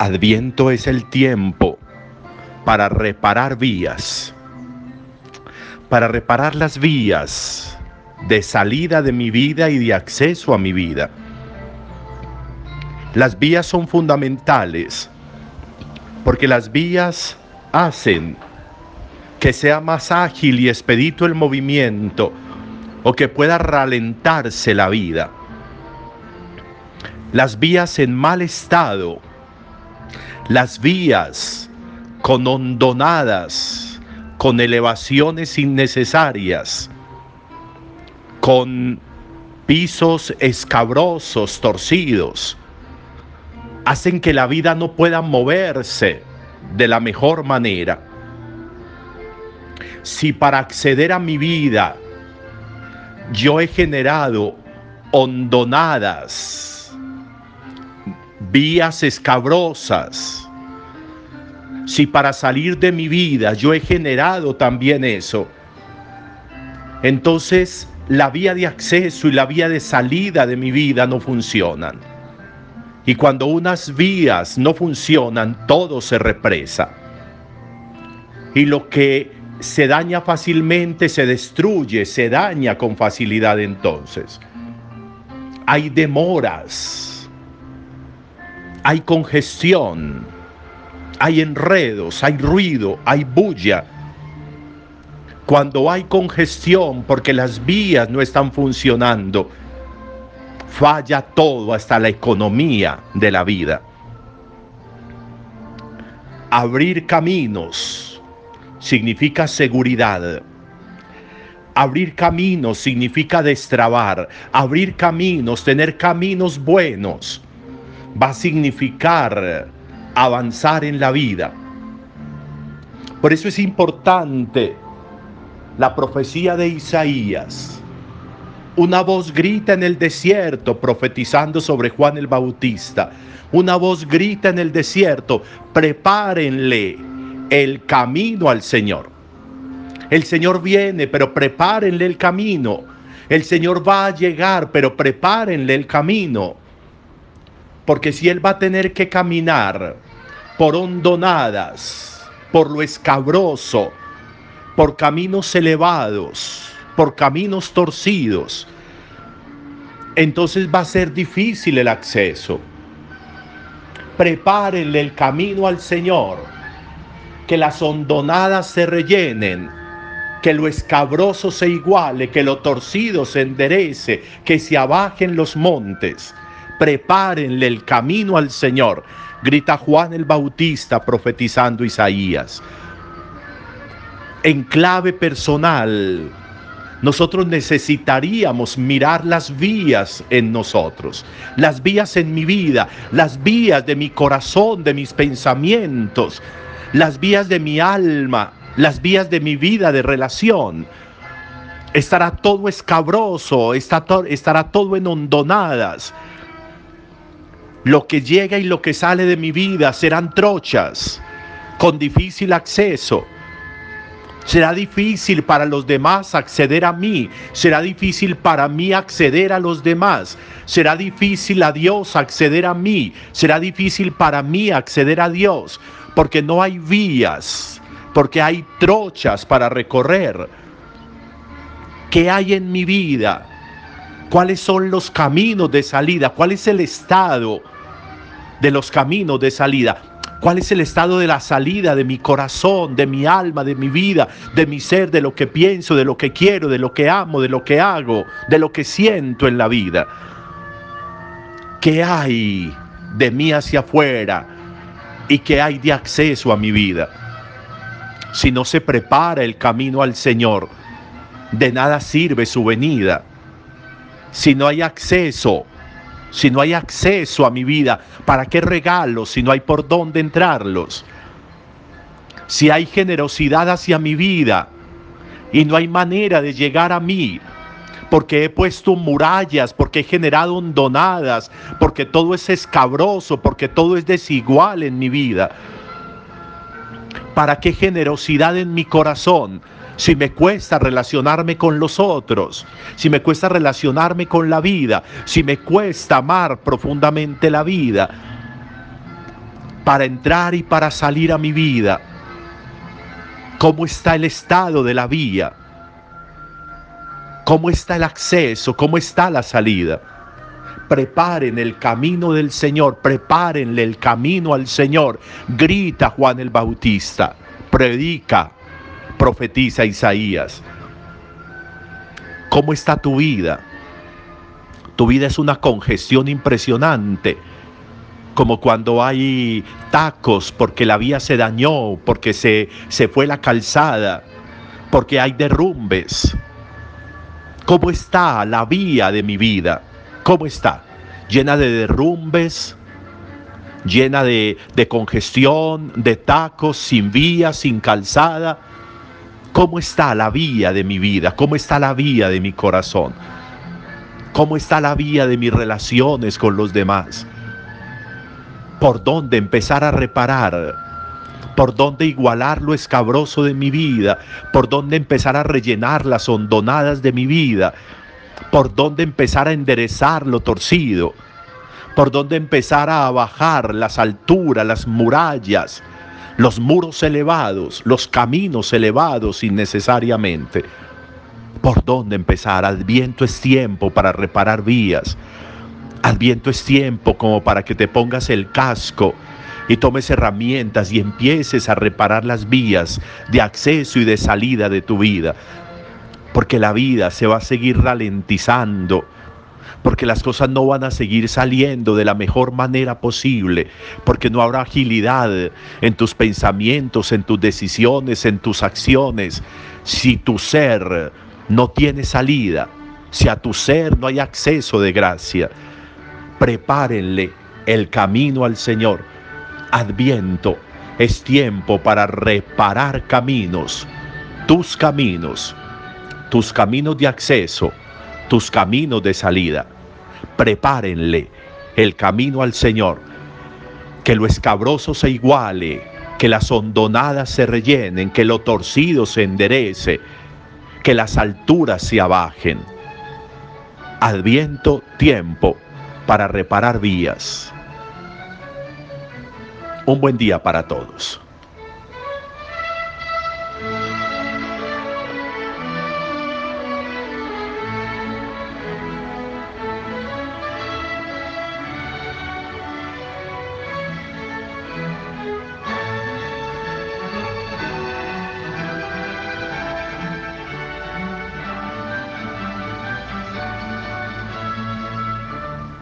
Adviento es el tiempo para reparar vías, para reparar las vías de salida de mi vida y de acceso a mi vida. Las vías son fundamentales porque las vías hacen que sea más ágil y expedito el movimiento o que pueda ralentarse la vida. Las vías en mal estado, las vías con hondonadas, con elevaciones innecesarias, con pisos escabrosos, torcidos, hacen que la vida no pueda moverse de la mejor manera. Si para acceder a mi vida yo he generado hondonadas, vías escabrosas, si para salir de mi vida yo he generado también eso, entonces la vía de acceso y la vía de salida de mi vida no funcionan. Y cuando unas vías no funcionan, todo se represa. Y lo que se daña fácilmente, se destruye, se daña con facilidad entonces. Hay demoras, hay congestión, hay enredos, hay ruido, hay bulla. Cuando hay congestión porque las vías no están funcionando, falla todo, hasta la economía de la vida. Abrir caminos significa seguridad. Abrir caminos significa destrabar. Abrir caminos, tener caminos buenos, va a significar avanzar en la vida. Por eso es importante la profecía de Isaías una voz grita en el desierto profetizando sobre Juan el Bautista. Una voz grita en el desierto, prepárenle el camino al Señor. El Señor viene, pero prepárenle el camino. El Señor va a llegar, pero prepárenle el camino. Porque si Él va a tener que caminar por hondonadas, por lo escabroso, por caminos elevados, por caminos torcidos, entonces va a ser difícil el acceso. Prepárenle el camino al Señor, que las hondonadas se rellenen, que lo escabroso se iguale, que lo torcido se enderece, que se abajen los montes. Prepárenle el camino al Señor, grita Juan el Bautista profetizando Isaías. En clave personal, nosotros necesitaríamos mirar las vías en nosotros, las vías en mi vida, las vías de mi corazón, de mis pensamientos, las vías de mi alma, las vías de mi vida de relación. Estará todo escabroso, estará todo en hondonadas. Lo que llega y lo que sale de mi vida serán trochas con difícil acceso Será difícil para los demás acceder a mí. Será difícil para mí acceder a los demás. Será difícil a Dios acceder a mí. Será difícil para mí acceder a Dios. Porque no hay vías. Porque hay trochas para recorrer. ¿Qué hay en mi vida? ¿Cuáles son los caminos de salida? ¿Cuál es el estado de los caminos de salida? ¿Cuál es el estado de la salida de mi corazón, de mi alma, de mi vida, de mi ser, de lo que pienso, de lo que quiero, de lo que amo, de lo que hago, de lo que siento en la vida? ¿Qué hay de mí hacia afuera y qué hay de acceso a mi vida? Si no se prepara el camino al Señor, de nada sirve su venida. Si no hay acceso si no hay acceso a mi vida, ¿para qué regalos si no hay por dónde entrarlos? Si hay generosidad hacia mi vida y no hay manera de llegar a mí, porque he puesto murallas, porque he generado hondonadas, porque todo es escabroso, porque todo es desigual en mi vida. ¿Para qué generosidad en mi corazón? Si me cuesta relacionarme con los otros, si me cuesta relacionarme con la vida, si me cuesta amar profundamente la vida, para entrar y para salir a mi vida. ¿Cómo está el estado de la vía? ¿Cómo está el acceso? ¿Cómo está la salida? Preparen el camino del Señor, prepárenle el camino al Señor. Grita Juan el Bautista, predica, profetiza Isaías. ¿Cómo está tu vida? Tu vida es una congestión impresionante, como cuando hay tacos porque la vía se dañó, porque se, se fue la calzada, porque hay derrumbes. ¿Cómo está la vía de mi vida? ¿Cómo está? Llena de derrumbes, llena de, de congestión, de tacos, sin vía, sin calzada. ¿Cómo está la vía de mi vida? ¿Cómo está la vía de mi corazón? ¿Cómo está la vía de mis relaciones con los demás? ¿Por dónde empezar a reparar? ¿Por dónde igualar lo escabroso de mi vida? ¿Por dónde empezar a rellenar las hondonadas de mi vida? ¿Por dónde empezar a enderezar lo torcido? ¿Por dónde empezar a bajar las alturas, las murallas, los muros elevados, los caminos elevados innecesariamente? ¿Por dónde empezar? Adviento es tiempo para reparar vías. Adviento es tiempo como para que te pongas el casco y tomes herramientas y empieces a reparar las vías de acceso y de salida de tu vida. Porque la vida se va a seguir ralentizando porque las cosas no van a seguir saliendo de la mejor manera posible, porque no habrá agilidad en tus pensamientos, en tus decisiones, en tus acciones, si tu ser no tiene salida, si a tu ser no hay acceso de gracia, prepárenle el camino al Señor. Adviento es tiempo para reparar caminos, tus caminos, tus caminos de acceso, tus caminos de salida. Prepárenle el camino al Señor, que lo escabroso se iguale, que las hondonadas se rellenen, que lo torcido se enderece, que las alturas se abajen. Adviento tiempo para reparar vías. Un buen día para todos.